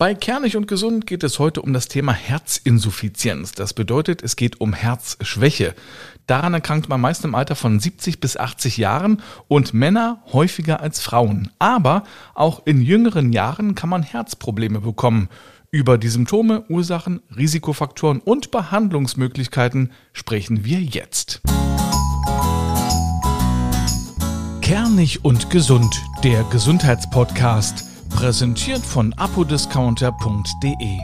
Bei Kernig und Gesund geht es heute um das Thema Herzinsuffizienz. Das bedeutet, es geht um Herzschwäche. Daran erkrankt man meist im Alter von 70 bis 80 Jahren und Männer häufiger als Frauen. Aber auch in jüngeren Jahren kann man Herzprobleme bekommen. Über die Symptome, Ursachen, Risikofaktoren und Behandlungsmöglichkeiten sprechen wir jetzt. Kernig und Gesund, der Gesundheitspodcast Präsentiert von apodiscounter.de.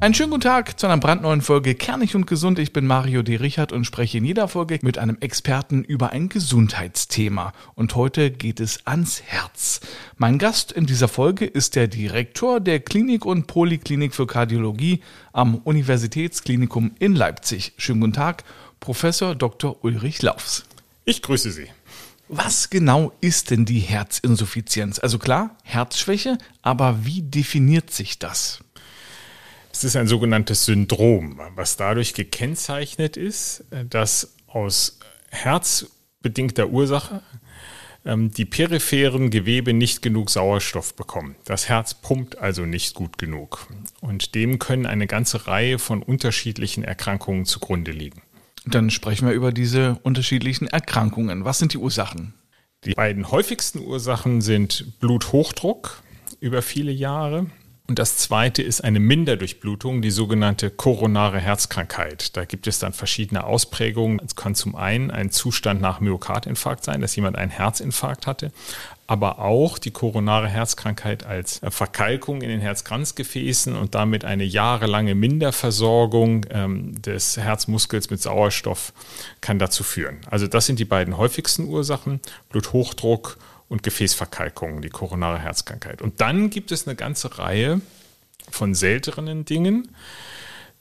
Einen schönen guten Tag zu einer brandneuen Folge Kernig und Gesund. Ich bin Mario D. Richard und spreche in jeder Folge mit einem Experten über ein Gesundheitsthema. Und heute geht es ans Herz. Mein Gast in dieser Folge ist der Direktor der Klinik und Poliklinik für Kardiologie am Universitätsklinikum in Leipzig. Schönen guten Tag, Professor Dr. Ulrich Laufs. Ich grüße Sie. Was genau ist denn die Herzinsuffizienz? Also klar, Herzschwäche, aber wie definiert sich das? Es ist ein sogenanntes Syndrom, was dadurch gekennzeichnet ist, dass aus herzbedingter Ursache ähm, die peripheren Gewebe nicht genug Sauerstoff bekommen. Das Herz pumpt also nicht gut genug. Und dem können eine ganze Reihe von unterschiedlichen Erkrankungen zugrunde liegen. Dann sprechen wir über diese unterschiedlichen Erkrankungen. Was sind die Ursachen? Die beiden häufigsten Ursachen sind Bluthochdruck über viele Jahre. Und das zweite ist eine Minderdurchblutung, die sogenannte koronare Herzkrankheit. Da gibt es dann verschiedene Ausprägungen. Es kann zum einen ein Zustand nach Myokardinfarkt sein, dass jemand einen Herzinfarkt hatte, aber auch die koronare Herzkrankheit als Verkalkung in den Herzkranzgefäßen und damit eine jahrelange Minderversorgung ähm, des Herzmuskels mit Sauerstoff kann dazu führen. Also das sind die beiden häufigsten Ursachen, Bluthochdruck und Gefäßverkalkung, die koronare Herzkrankheit. Und dann gibt es eine ganze Reihe von seltenen Dingen,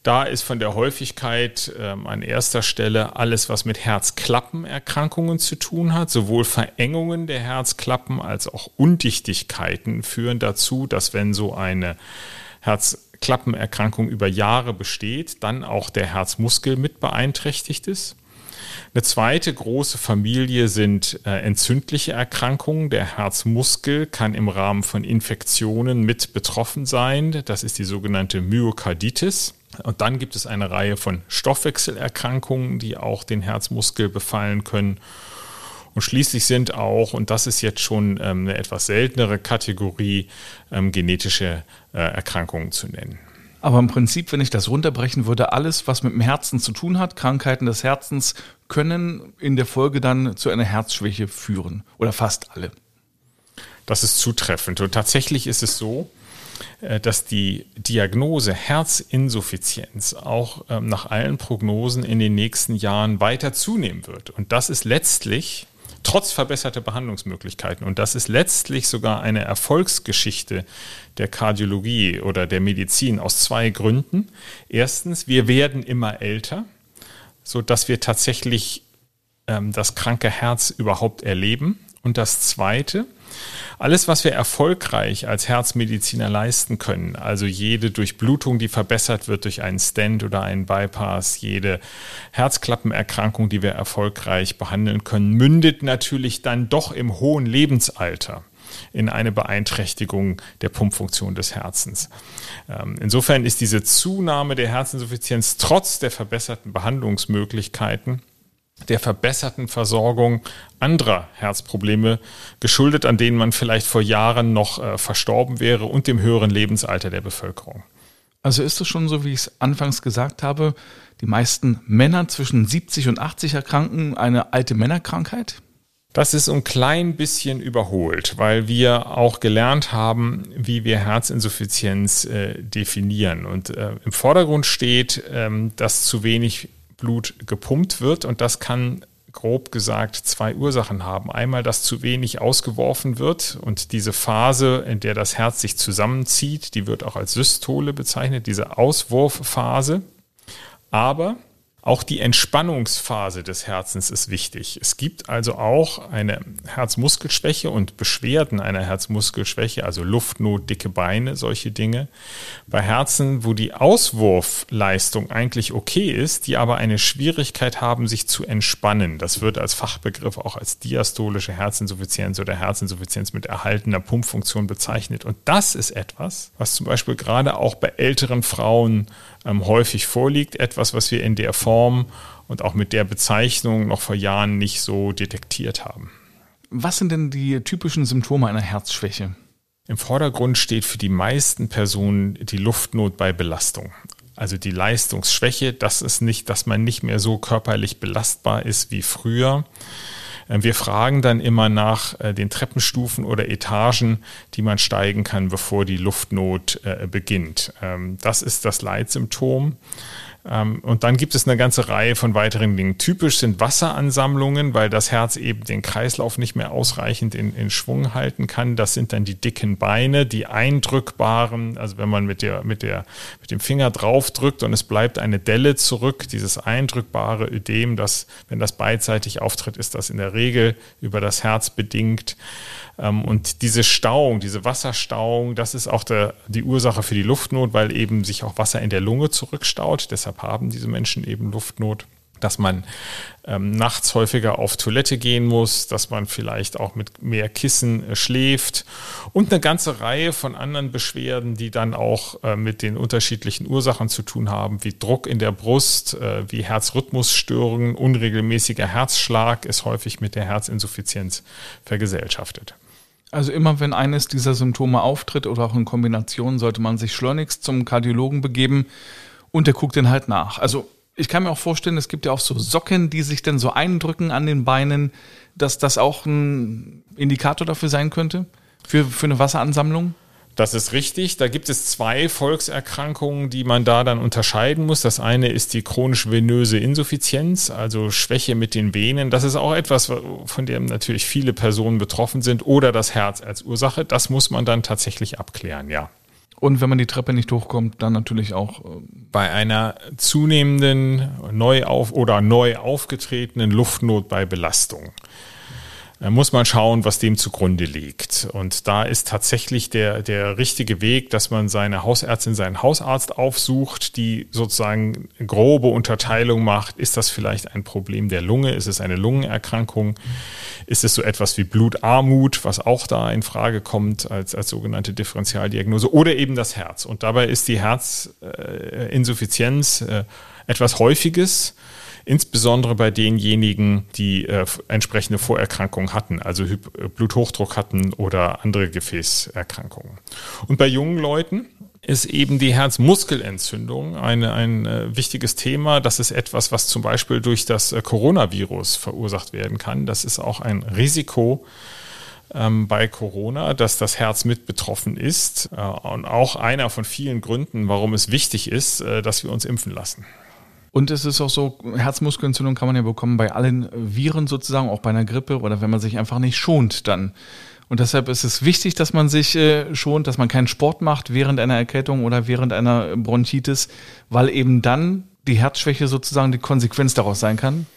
da ist von der Häufigkeit ähm, an erster Stelle alles, was mit Herzklappenerkrankungen zu tun hat. Sowohl Verengungen der Herzklappen als auch Undichtigkeiten führen dazu, dass wenn so eine Herzklappenerkrankung über Jahre besteht, dann auch der Herzmuskel mit beeinträchtigt ist. Eine zweite große Familie sind äh, entzündliche Erkrankungen. Der Herzmuskel kann im Rahmen von Infektionen mit betroffen sein. Das ist die sogenannte Myokarditis. Und dann gibt es eine Reihe von Stoffwechselerkrankungen, die auch den Herzmuskel befallen können. Und schließlich sind auch, und das ist jetzt schon ähm, eine etwas seltenere Kategorie, ähm, genetische äh, Erkrankungen zu nennen. Aber im Prinzip, wenn ich das runterbrechen würde, alles, was mit dem Herzen zu tun hat, Krankheiten des Herzens, können in der Folge dann zu einer Herzschwäche führen. Oder fast alle. Das ist zutreffend. Und tatsächlich ist es so, äh, dass die Diagnose Herzinsuffizienz auch ähm, nach allen Prognosen in den nächsten Jahren weiter zunehmen wird. Und das ist letztlich trotz verbesserter Behandlungsmöglichkeiten. Und das ist letztlich sogar eine Erfolgsgeschichte der Kardiologie oder der Medizin aus zwei Gründen. Erstens, wir werden immer älter, sodass wir tatsächlich ähm, das kranke Herz überhaupt erleben. Und das Zweite, alles, was wir erfolgreich als Herzmediziner leisten können, also jede Durchblutung, die verbessert wird durch einen Stent oder einen Bypass, jede Herzklappenerkrankung, die wir erfolgreich behandeln können, mündet natürlich dann doch im hohen Lebensalter in eine Beeinträchtigung der Pumpfunktion des Herzens. Ähm, insofern ist diese Zunahme der Herzinsuffizienz trotz der verbesserten Behandlungsmöglichkeiten der verbesserten Versorgung anderer Herzprobleme geschuldet, an denen man vielleicht vor Jahren noch äh, verstorben wäre und dem höheren Lebensalter der Bevölkerung. Also ist es schon so, wie ich es anfangs gesagt habe, die meisten Männer zwischen 70 und 80 erkranken eine alte Männerkrankheit? Das ist ein klein bisschen überholt, weil wir auch gelernt haben, wie wir Herzinsuffizienz äh, definieren. Und äh, im Vordergrund steht, ähm, dass zu wenig Blut gepumpt wird und das kann grob gesagt zwei Ursachen haben. Einmal, dass zu wenig ausgeworfen wird und diese Phase, in der das Herz sich zusammenzieht, die wird auch als Systole bezeichnet, diese Auswurfphase. Aber Auch die Entspannungsphase des Herzens ist wichtig. Es gibt also auch eine Herzmuskelschwäche und Beschwerden einer Herzmuskelschwäche, also Luftnot, dicke Beine, solche Dinge. Bei Herzen, wo die Auswurfleistung eigentlich okay ist, die aber eine Schwierigkeit haben, sich zu entspannen. Das wird als Fachbegriff auch als diastolische Herzinsuffizienz oder Herzinsuffizienz mit erhaltener Pumpfunktion bezeichnet. Und das ist etwas, was zum Beispiel gerade auch bei älteren Frauen ähm, häufig vorliegt. Etwas, was wir in der Form und auch mit der Bezeichnung noch vor Jahren nicht so detektiert haben. Was sind denn die typischen Symptome einer Herzschwäche? Im Vordergrund steht für die meisten Personen die Luftnot bei Belastung. Also die Leistungsschwäche, das ist nicht, dass man nicht mehr so körperlich belastbar ist wie früher. Ähm, wir fragen dann immer nach äh, den Treppenstufen oder Etagen, die man steigen kann, bevor die Luftnot äh, beginnt. Ähm, das ist das Leitsymptom. Ähm, und dann gibt es eine ganze Reihe von weiteren Dingen. Typisch sind Wasseransammlungen, weil das Herz eben den Kreislauf nicht mehr ausreichend in, in Schwung halten kann. Das sind dann die dicken Beine, die eindrückbaren, also wenn man mit, der, mit, der, mit dem Finger draufdrückt und es bleibt eine Delle zurück, dieses eindrückbare Ödem, das, wenn das beidseitig auftritt, ist das in der Regel über das Herz bedingt. Ähm, und diese Stauung, diese Wasserstauung, das ist auch der, die Ursache für die Luftnot, weil eben sich auch Wasser in der Lunge zurückstaut. Deshalb haben diese Menschen eben Luftnot dass man ähm, nachts häufiger auf Toilette gehen muss, dass man vielleicht auch mit mehr Kissen äh, schläft und eine ganze Reihe von anderen Beschwerden, die dann auch äh, mit den unterschiedlichen Ursachen zu tun haben, wie Druck in der Brust, äh, wie Herzrhythmusstörungen, unregelmäßiger Herzschlag ist häufig mit der Herzinsuffizienz vergesellschaftet. Also immer wenn eines dieser Symptome auftritt oder auch in Kombination, sollte man sich schleunigst zum Kardiologen begeben und der guckt den halt nach. Also ich kann mir auch vorstellen, es gibt ja auch so Socken, die sich dann so eindrücken an den Beinen, dass das auch ein Indikator dafür sein könnte, für, für eine Wasseransammlung. Das ist richtig. Da gibt es zwei Volkserkrankungen, die man da dann unterscheiden muss. Das eine ist die chronisch venöse Insuffizienz, also Schwäche mit den Venen. Das ist auch etwas, von dem natürlich viele Personen betroffen sind oder das Herz als Ursache. Das muss man dann tatsächlich abklären, ja. Und wenn man die Treppe nicht hochkommt, dann natürlich auch. Äh, bei einer zunehmenden, neu auf oder neu aufgetretenen Luftnot bei Belastung muss man schauen, was dem zugrunde liegt. Und da ist tatsächlich der, der richtige Weg, dass man seine Hausärztin, seinen Hausarzt aufsucht, die sozusagen grobe Unterteilung macht. Ist das vielleicht ein Problem der Lunge? Ist es eine Lungenerkrankung? Ist es so etwas wie Blutarmut, was auch da in Frage kommt als, als sogenannte Differentialdiagnose? Oder eben das Herz. Und dabei ist die Herzinsuffizienz äh, etwas Häufiges insbesondere bei denjenigen, die äh, entsprechende Vorerkrankungen hatten, also Hy Bluthochdruck hatten oder andere Gefäßerkrankungen. Und bei jungen Leuten ist eben die Herzmuskelentzündung eine, ein äh, wichtiges Thema. Das ist etwas, was zum Beispiel durch das äh, Coronavirus verursacht werden kann. Das ist auch ein Risiko ähm, bei Corona, dass das Herz mit betroffen ist äh, und auch einer von vielen Gründen, warum es wichtig ist, äh, dass wir uns impfen lassen. Und es ist auch so, Herzmuskelentzündung kann man ja bekommen bei allen Viren sozusagen, auch bei einer Grippe oder wenn man sich einfach nicht schont dann. Und deshalb ist es wichtig, dass man sich äh, schont, dass man keinen Sport macht während einer Erkältung oder während einer Bronchitis, weil eben dann die Herzschwäche sozusagen die Konsequenz daraus sein kann.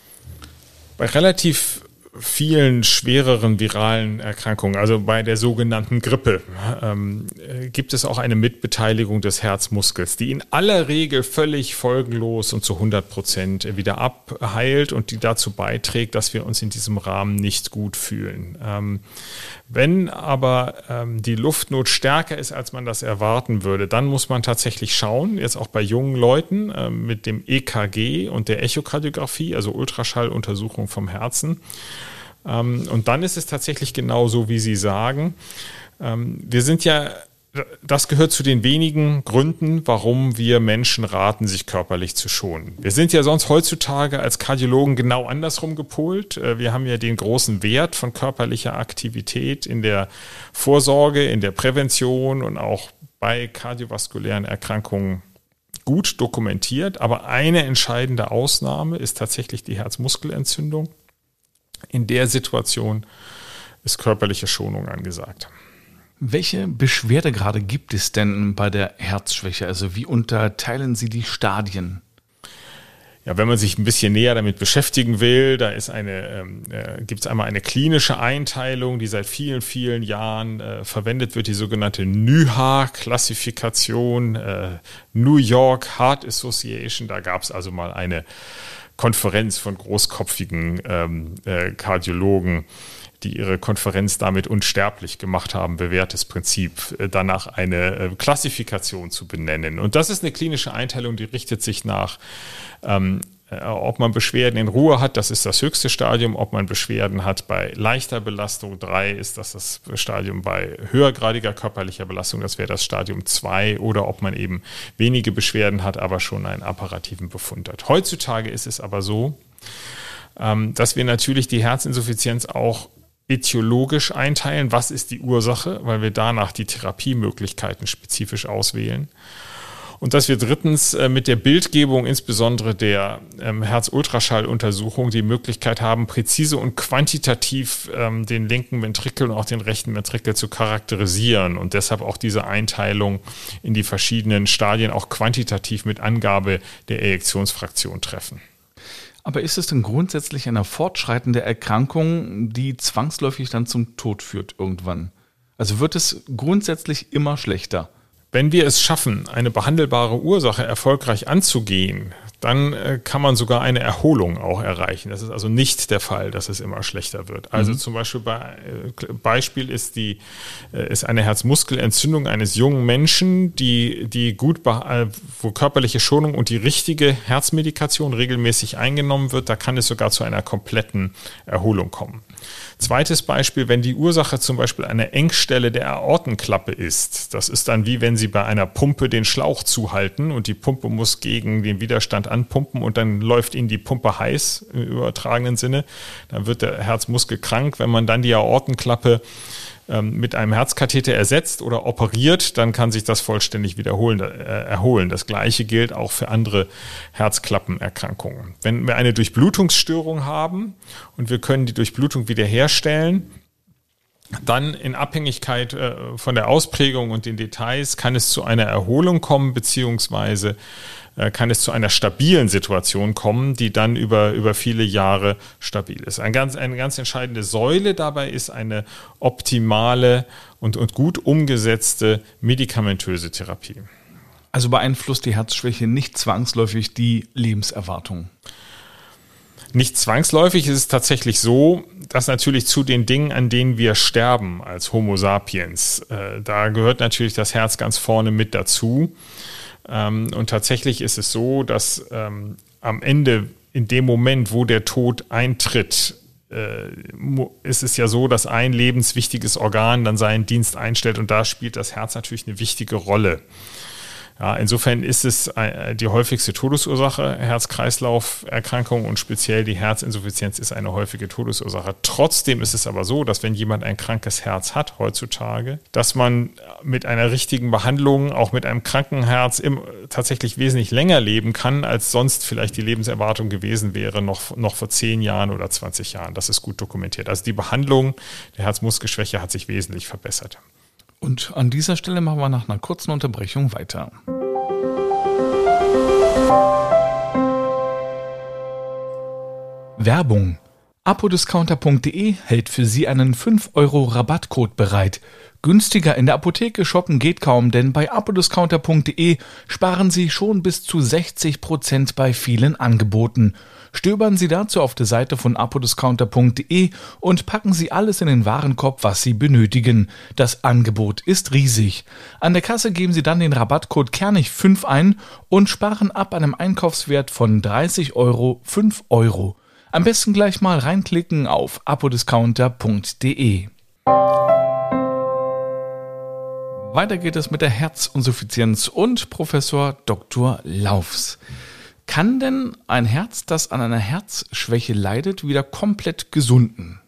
Bei relativ vielen schwereren viralen Erkrankungen, also bei der sogenannten Grippe, ähm, äh, gibt es auch eine Mitbeteiligung des Herzmuskels, die in aller Regel völlig folgenlos und zu 100 Prozent wieder abheilt und die dazu beiträgt, dass wir uns in diesem Rahmen nicht gut fühlen. Ähm, wenn aber ähm, die Luftnot stärker ist, als man das erwarten würde, dann muss man tatsächlich schauen, jetzt auch bei jungen Leuten äh, mit dem EKG und der Echokardiographie, also Ultraschalluntersuchung vom Herzen. Ähm, und dann ist es tatsächlich genau so, wie Sie sagen. Ähm, wir sind ja das gehört zu den wenigen Gründen, warum wir Menschen raten, sich körperlich zu schonen. Wir sind ja sonst heutzutage als Kardiologen genau andersrum gepolt. Äh, wir haben ja den großen Wert von körperlicher Aktivität in der Vorsorge, in der Prävention und auch bei kardiovaskulären Erkrankungen gut dokumentiert. Aber eine entscheidende Ausnahme ist tatsächlich die Herzmuskelentzündung. In der Situation ist körperliche Schonung angesagt. Welche Beschwerdegrade gibt es denn bei der Herzschwäche? Also wie unterteilen Sie die Stadien? ja, wenn man sich ein bisschen näher damit beschäftigen will, da ist eine, ähm, äh, gibt es einmal eine klinische Einteilung, die seit vielen, vielen Jahren äh, verwendet wird, die sogenannte NYHA-Klassifikation, äh, New York Heart Association. Da gab es also mal eine Konferenz von großkopfigen ähm, äh, Kardiologen, die ihre Konferenz damit unsterblich gemacht haben, bewährtes Prinzip, äh, danach eine äh, Klassifikation zu benennen. Und das ist eine klinische Einteilung, die richtet sich nach ähm, äh, ob man Beschwerden in Ruhe hat, das ist das höchste Stadium. Ob man Beschwerden hat bei leichter Belastung, drei ist das das Stadium bei höhergradiger körperlicher Belastung, das wäre das Stadium zwei. Oder ob man eben wenige Beschwerden hat, aber schon einen apparativen Befund hat. Heutzutage ist es aber so, ähm, dass wir natürlich die Herzinsuffizienz auch etiologisch einteilen. Was ist die Ursache? Weil wir danach die Therapiemöglichkeiten spezifisch auswählen. Und dass wir drittens äh, mit der Bildgebung, insbesondere der ähm, Herz-Ultraschall-Untersuchung, die Möglichkeit haben, präzise und quantitativ ähm, den linken Ventrikel und auch den rechten Ventrikel zu charakterisieren und deshalb auch diese Einteilung in die verschiedenen Stadien auch quantitativ mit Angabe der Ejektionsfraktion treffen. Aber ist es denn grundsätzlich eine fortschreitende Erkrankung, die zwangsläufig dann zum Tod führt irgendwann? Also wird es grundsätzlich immer schlechter? Wenn wir es schaffen, eine behandelbare Ursache erfolgreich anzugehen, dann äh, kann man sogar eine Erholung auch erreichen. Das ist also nicht der Fall, dass es immer schlechter wird. Also mhm. zum Beispiel bei, äh, Beispiel ist die äh, ist eine Herzmuskelentzündung eines jungen Menschen, die die gut wo körperliche Schonung und die richtige Herzmedikation regelmäßig eingenommen wird, da kann es sogar zu einer kompletten Erholung kommen. Zweites Beispiel, wenn die Ursache zum Beispiel eine Engstelle der Aortenklappe ist. Das ist dann wie wenn Sie bei einer Pumpe den Schlauch zuhalten und die Pumpe muss gegen den Widerstand anpumpen und dann läuft Ihnen die Pumpe heiß im übertragenen Sinne. Dann wird der Herzmuskel krank. Wenn man dann die Aortenklappe ähm, mit einem Herzkatheter ersetzt oder operiert, dann kann sich das vollständig wiederholen, äh, erholen. Das gleiche gilt auch für andere Herzklappenerkrankungen. Wenn wir eine Durchblutungsstörung haben und wir können die Durchblutung wiederherstellen, dann in Abhängigkeit äh, von der Ausprägung und den Details kann es zu einer Erholung kommen, beziehungsweise äh, kann es zu einer stabilen Situation kommen, die dann über, über viele Jahre stabil ist. Ein ganz, eine ganz entscheidende Säule dabei ist eine optimale und, und gut umgesetzte medikamentöse Therapie. Also beeinflusst die Herzschwäche nicht zwangsläufig die Lebenserwartung? Nicht zwangsläufig ist es tatsächlich so, dass natürlich zu den Dingen, an denen wir sterben als Homo sapiens, äh, da gehört natürlich das Herz ganz vorne mit dazu. Ähm, und tatsächlich ist es so, dass ähm, am Ende, in dem Moment, wo der Tod eintritt, äh, ist es ja so, dass ein lebenswichtiges Organ dann seinen Dienst einstellt und da spielt das Herz natürlich eine wichtige Rolle. Ja, insofern ist es äh, die häufigste Todesursache. Herz-Kreislauf-Erkrankung und speziell die Herzinsuffizienz ist eine häufige Todesursache. Trotzdem ist es aber so, dass wenn jemand ein krankes Herz hat heutzutage, dass man mit einer richtigen Behandlung, auch mit einem kranken Herz, tatsächlich wesentlich länger leben kann, als sonst vielleicht die Lebenserwartung gewesen wäre, noch, noch vor 10 Jahren oder 20 Jahren. Das ist gut dokumentiert. Also die Behandlung der Herzmuskelschwäche hat sich wesentlich verbessert. Und an dieser Stelle machen wir nach einer kurzen Unterbrechung weiter. Werbung. Apodiscounter.de hält für Sie einen 5 Euro Rabattcode bereit. Günstiger in der Apotheke shoppen geht kaum, denn bei apodiscounter.de sparen Sie schon bis zu 60 Prozent bei vielen Angeboten. Stöbern Sie dazu auf der Seite von apodiscounter.de und packen Sie alles in den Warenkorb, was Sie benötigen. Das Angebot ist riesig. An der Kasse geben Sie dann den Rabattcode Kernig5 ein und sparen ab einem Einkaufswert von 30 Euro 5 Euro. Am besten gleich mal reinklicken auf apodiscounter.de. Weiter geht es mit der Herzinsuffizienz und Professor Dr. Laufs. Kann denn ein Herz, das an einer Herzschwäche leidet, wieder komplett gesunden?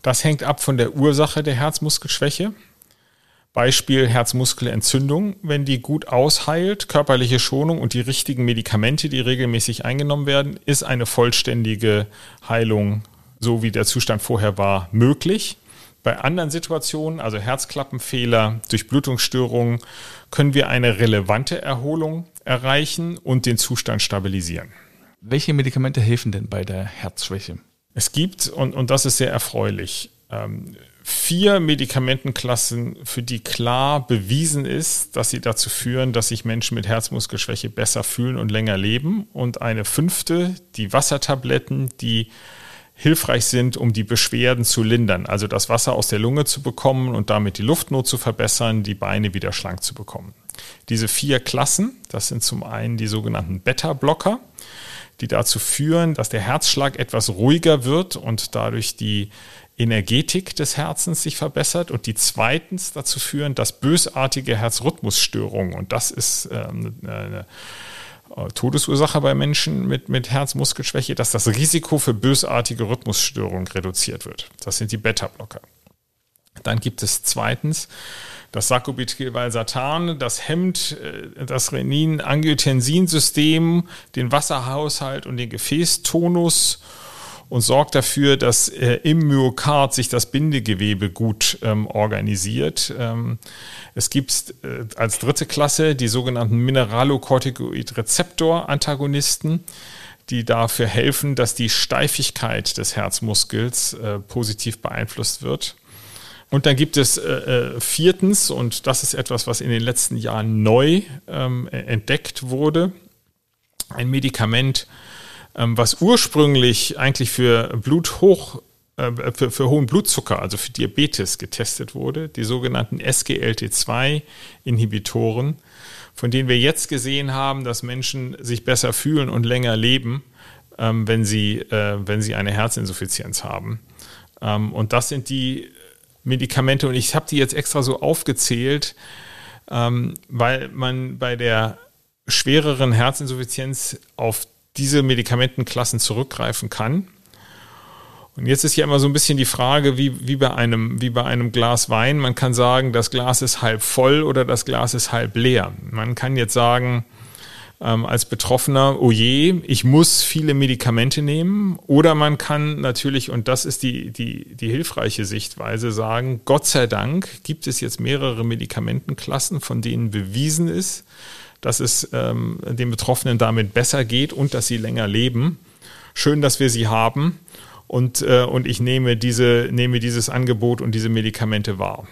Das hängt ab von der Ursache der Herzmuskelschwäche. Beispiel Herzmuskelentzündung, wenn die gut ausheilt, körperliche Schonung und die richtigen Medikamente, die regelmäßig eingenommen werden, ist eine vollständige Heilung, so wie der Zustand vorher war, möglich. Bei anderen Situationen, also Herzklappenfehler, Durchblutungsstörungen, können wir eine relevante Erholung erreichen und den Zustand stabilisieren. Welche Medikamente helfen denn bei der Herzschwäche? Es gibt, und, und das ist sehr erfreulich, ähm, vier Medikamentenklassen, für die klar bewiesen ist, dass sie dazu führen, dass sich Menschen mit Herzmuskelschwäche besser fühlen und länger leben. Und eine fünfte, die Wassertabletten, die hilfreich sind, um die Beschwerden zu lindern, also das Wasser aus der Lunge zu bekommen und damit die Luftnot zu verbessern, die Beine wieder schlank zu bekommen. Diese vier Klassen, das sind zum einen die sogenannten Beta-Blocker, die dazu führen, dass der Herzschlag etwas ruhiger wird und dadurch die Energetik des Herzens sich verbessert und die zweitens dazu führen, dass bösartige Herzrhythmusstörungen, und das ist ähm, eine äh, Todesursache bei Menschen mit, mit Herzmuskelschwäche, dass das Risiko für bösartige Rhythmusstörungen reduziert wird. Das sind die Beta-Blocker. Dann gibt es zweitens das Sacubitril/Valsartan, das hemmt äh, das Renin-Angiotensin-System, den Wasserhaushalt und den Gefäßtonus und sorgt dafür, dass äh, im Myokard sich das Bindegewebe gut ähm, organisiert. Ähm, es gibt äh, als dritte Klasse die sogenannten Mineralocorticoid-Rezeptor-Antagonisten, die dafür helfen, dass die Steifigkeit des Herzmuskels äh, positiv beeinflusst wird. Und dann gibt es äh, äh viertens, und das ist etwas, was in den letzten Jahren neu ähm, entdeckt wurde, ein Medikament, ähm, was ursprünglich eigentlich für Bluthoch äh, für, für, hohen Blutzucker, also für Diabetes getestet wurde, die sogenannten SGLT2-Inhibitoren, von denen wir jetzt gesehen haben, dass Menschen sich besser fühlen und länger leben, ähm, wenn, sie, äh, wenn sie eine Herzinsuffizienz haben. Ähm, und das sind die Medikamente, und ich habe die jetzt extra so aufgezählt, weil man bei der schwereren Herzinsuffizienz auf diese Medikamentenklassen zurückgreifen kann. Und jetzt ist ja immer so ein bisschen die Frage, wie, wie, bei einem, wie bei einem Glas Wein. Man kann sagen, das Glas ist halb voll oder das Glas ist halb leer. Man kann jetzt sagen, ähm, als Betroffener, oh je, ich muss viele Medikamente nehmen. Oder man kann natürlich, und das ist die, die, die hilfreiche Sichtweise, sagen, Gott sei Dank gibt es jetzt mehrere Medikamentenklassen, von denen bewiesen ist, dass es ähm, den Betroffenen damit besser geht und dass sie länger leben. Schön, dass wir sie haben und, äh, und ich nehme, diese, nehme dieses Angebot und diese Medikamente wahr.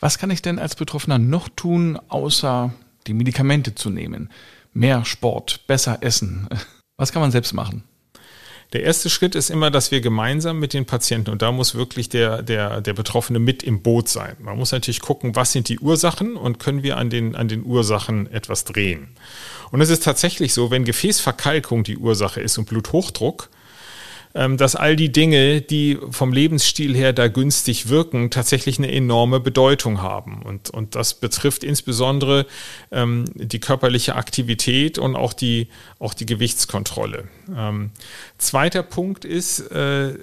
Was kann ich denn als Betroffener noch tun, außer die Medikamente zu nehmen? Mehr Sport, besser essen. Was kann man selbst machen? Der erste Schritt ist immer, dass wir gemeinsam mit den Patienten, und da muss wirklich der, der, der Betroffene mit im Boot sein. Man muss natürlich gucken, was sind die Ursachen und können wir an den, an den Ursachen etwas drehen. Und es ist tatsächlich so, wenn Gefäßverkalkung die Ursache ist und Bluthochdruck, dass all die Dinge, die vom Lebensstil her da günstig wirken, tatsächlich eine enorme Bedeutung haben. Und, und das betrifft insbesondere ähm, die körperliche Aktivität und auch die, auch die Gewichtskontrolle. Ähm, zweiter Punkt ist, äh,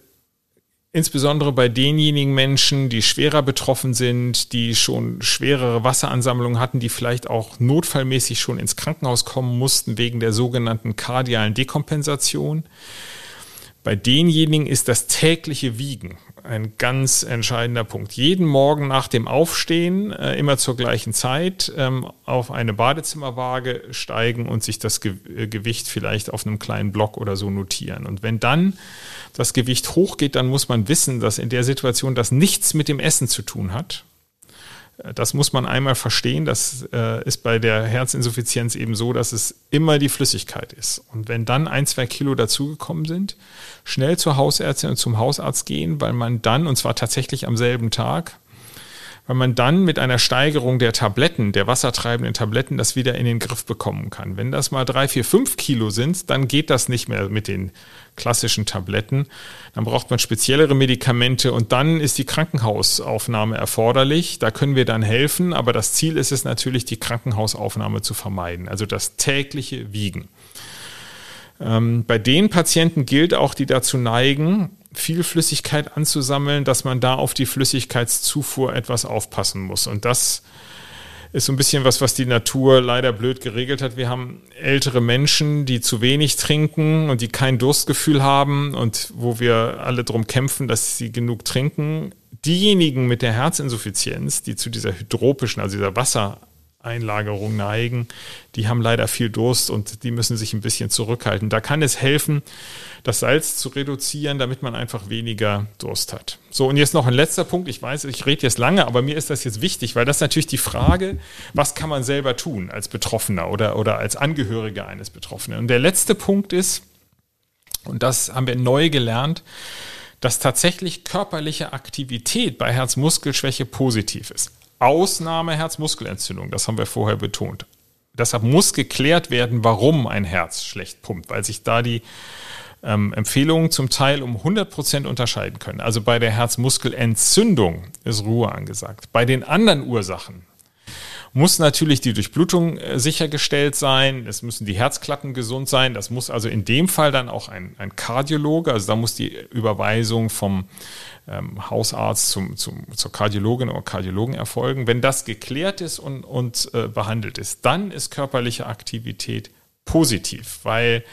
insbesondere bei denjenigen Menschen, die schwerer betroffen sind, die schon schwerere Wasseransammlungen hatten, die vielleicht auch notfallmäßig schon ins Krankenhaus kommen mussten wegen der sogenannten kardialen Dekompensation. Bei denjenigen ist das tägliche Wiegen ein ganz entscheidender Punkt. Jeden Morgen nach dem Aufstehen, äh, immer zur gleichen Zeit, ähm, auf eine Badezimmerwaage steigen und sich das Ge äh, Gewicht vielleicht auf einem kleinen Block oder so notieren. Und wenn dann das Gewicht hochgeht, dann muss man wissen, dass in der Situation das nichts mit dem Essen zu tun hat, das muss man einmal verstehen. Das äh, ist bei der Herzinsuffizienz eben so, dass es immer die Flüssigkeit ist. Und wenn dann ein, zwei Kilo dazugekommen sind, schnell zur Hausärztin und zum Hausarzt gehen, weil man dann, und zwar tatsächlich am selben Tag, weil man dann mit einer Steigerung der Tabletten, der wassertreibenden Tabletten, das wieder in den Griff bekommen kann. Wenn das mal drei, vier, fünf Kilo sind, dann geht das nicht mehr mit den klassischen Tabletten. Dann braucht man speziellere Medikamente und dann ist die Krankenhausaufnahme erforderlich. Da können wir dann helfen, aber das Ziel ist es natürlich, die Krankenhausaufnahme zu vermeiden, also das tägliche Wiegen. Ähm, bei den Patienten gilt auch, die dazu neigen, viel Flüssigkeit anzusammeln, dass man da auf die Flüssigkeitszufuhr etwas aufpassen muss. Und das ist so ein bisschen was, was die Natur leider blöd geregelt hat. Wir haben ältere Menschen, die zu wenig trinken und die kein Durstgefühl haben und wo wir alle drum kämpfen, dass sie genug trinken. Diejenigen mit der Herzinsuffizienz, die zu dieser hydropischen, also dieser Wasser Einlagerung neigen, die haben leider viel Durst und die müssen sich ein bisschen zurückhalten. Da kann es helfen, das Salz zu reduzieren, damit man einfach weniger Durst hat. So, und jetzt noch ein letzter Punkt. Ich weiß, ich rede jetzt lange, aber mir ist das jetzt wichtig, weil das natürlich die Frage, was kann man selber tun als Betroffener oder, oder als Angehöriger eines Betroffenen. Und der letzte Punkt ist, und das haben wir neu gelernt, dass tatsächlich körperliche Aktivität bei Herzmuskelschwäche positiv ist. Ausnahme Herzmuskelentzündung, das haben wir vorher betont. Deshalb muss geklärt werden, warum ein Herz schlecht pumpt, weil sich da die ähm, Empfehlungen zum Teil um 100 Prozent unterscheiden können. Also bei der Herzmuskelentzündung ist Ruhe angesagt. Bei den anderen Ursachen muss natürlich die Durchblutung äh, sichergestellt sein, es müssen die Herzklappen gesund sein, das muss also in dem Fall dann auch ein, ein Kardiologe, also da muss die Überweisung vom ähm, Hausarzt zum, zum, zur Kardiologin oder Kardiologen erfolgen. Wenn das geklärt ist und, und äh, behandelt ist, dann ist körperliche Aktivität positiv, weil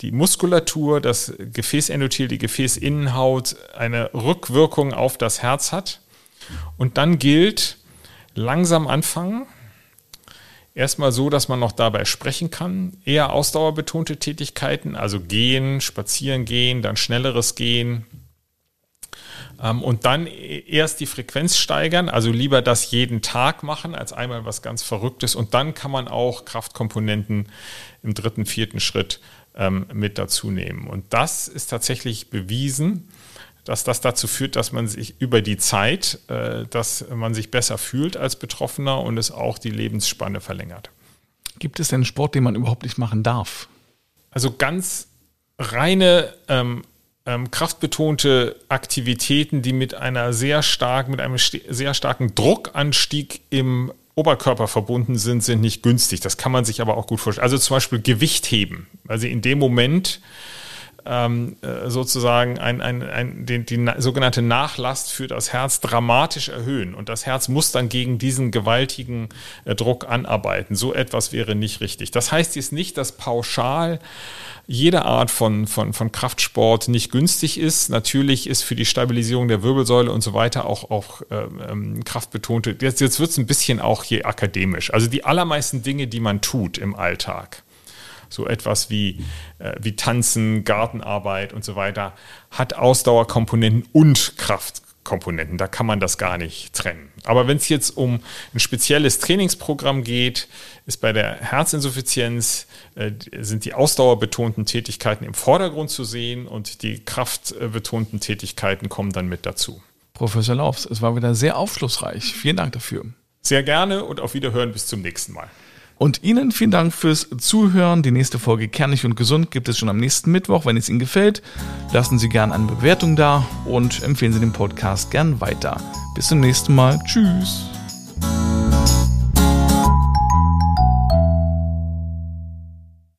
die Muskulatur, das Gefäßendothel, die Gefäßinnenhaut eine Rückwirkung auf das Herz hat. Und dann gilt, langsam anfangen, Erstmal so, dass man noch dabei sprechen kann. Eher ausdauerbetonte Tätigkeiten, also gehen, spazieren gehen, dann schnelleres Gehen. Ähm, und dann erst die Frequenz steigern, also lieber das jeden Tag machen, als einmal was ganz Verrücktes. Und dann kann man auch Kraftkomponenten im dritten, vierten Schritt ähm, mit dazu nehmen. Und das ist tatsächlich bewiesen dass das dazu führt, dass man sich über die Zeit, äh, dass man sich besser fühlt als Betroffener und es auch die Lebensspanne verlängert. Gibt es denn Sport, den man überhaupt nicht machen darf? Also ganz reine ähm, ähm, kraftbetonte Aktivitäten, die mit einer sehr stark, mit einem sehr starken Druckanstieg im Oberkörper verbunden sind, sind nicht günstig. Das kann man sich aber auch gut vorstellen. Also zum Beispiel Gewicht heben. Also in dem Moment, ähm, äh, sozusagen ein, ein, ein, den, die sogenannte Nachlast für das Herz dramatisch erhöhen. Und das Herz muss dann gegen diesen gewaltigen äh, Druck anarbeiten. So etwas wäre nicht richtig. Das heißt jetzt nicht, dass pauschal jede Art von, von, von Kraftsport nicht günstig ist. Natürlich ist für die Stabilisierung der Wirbelsäule und so weiter auch, auch ähm, kraftbetonte. Jetzt, jetzt wird es ein bisschen auch hier akademisch. Also die allermeisten Dinge, die man tut im Alltag, so etwas wie, äh, wie Tanzen, Gartenarbeit und so weiter, hat Ausdauerkomponenten und Kraftkomponenten. Da kann man das gar nicht trennen. Aber wenn es jetzt um ein spezielles Trainingsprogramm geht, ist bei der Herzinsuffizienz äh, sind die ausdauerbetonten Tätigkeiten im Vordergrund zu sehen und die kraftbetonten Tätigkeiten kommen dann mit dazu. Professor Laufs, es war wieder sehr aufschlussreich. Vielen Dank dafür. Sehr gerne und auf Wiederhören bis zum nächsten Mal. Und Ihnen vielen Dank fürs Zuhören. Die nächste Folge Kernig und Gesund gibt es schon am nächsten Mittwoch. Wenn es Ihnen gefällt, lassen Sie gerne eine Bewertung da und empfehlen Sie den Podcast gern weiter. Bis zum nächsten Mal. Tschüss.